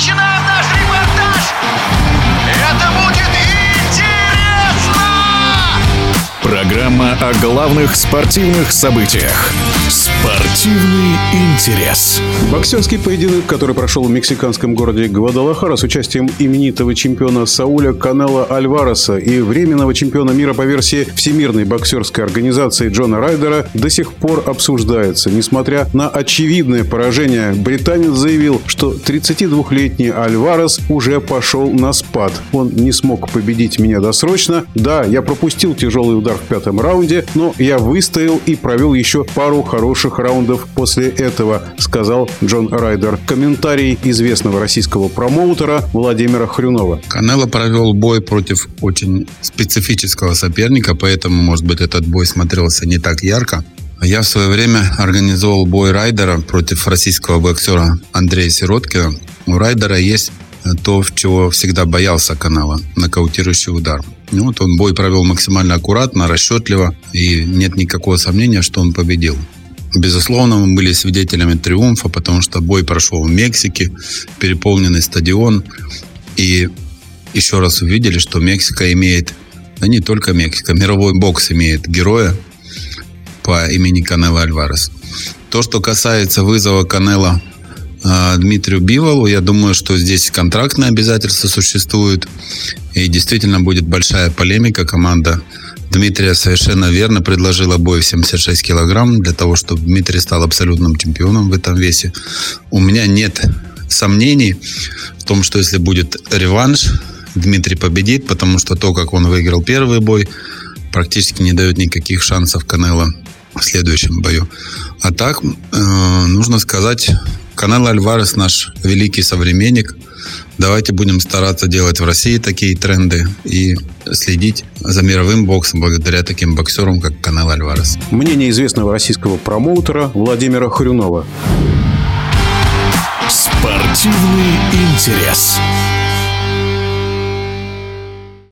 Imagina Программа о главных спортивных событиях. Спортивный интерес. Боксерский поединок, который прошел в мексиканском городе Гвадалахара с участием именитого чемпиона Сауля Канела Альвареса и временного чемпиона мира по версии Всемирной боксерской организации Джона Райдера, до сих пор обсуждается. Несмотря на очевидное поражение, британец заявил, что 32-летний Альварес уже пошел на спад. Он не смог победить меня досрочно. Да, я пропустил тяжелый удар в пятом раунде, но я выстоял и провел еще пару хороших раундов после этого, сказал Джон Райдер. Комментарий известного российского промоутера Владимира Хрюнова. Канело провел бой против очень специфического соперника, поэтому, может быть, этот бой смотрелся не так ярко. Я в свое время организовал бой Райдера против российского боксера Андрея Сироткина. У Райдера есть то, чего всегда боялся канала – нокаутирующий удар. Ну, вот он бой провел максимально аккуратно, расчетливо, и нет никакого сомнения, что он победил. Безусловно, мы были свидетелями триумфа, потому что бой прошел в Мексике, переполненный стадион. И еще раз увидели, что Мексика имеет, да не только Мексика, мировой бокс имеет героя по имени Канело Альварес. То, что касается вызова Канела Дмитрию Биволу, я думаю, что здесь контрактные обязательства существуют. И действительно будет большая полемика. Команда Дмитрия совершенно верно предложила бой в 76 килограмм для того, чтобы Дмитрий стал абсолютным чемпионом в этом весе. У меня нет сомнений в том, что если будет реванш, Дмитрий победит, потому что то, как он выиграл первый бой, практически не дает никаких шансов Канело в следующем бою. А так, э, нужно сказать, Канело Альварес наш великий современник. Давайте будем стараться делать в России такие тренды и следить за мировым боксом благодаря таким боксерам, как Канело Альварес. Мнение известного российского промоутера Владимира Хрюнова. Спортивный интерес.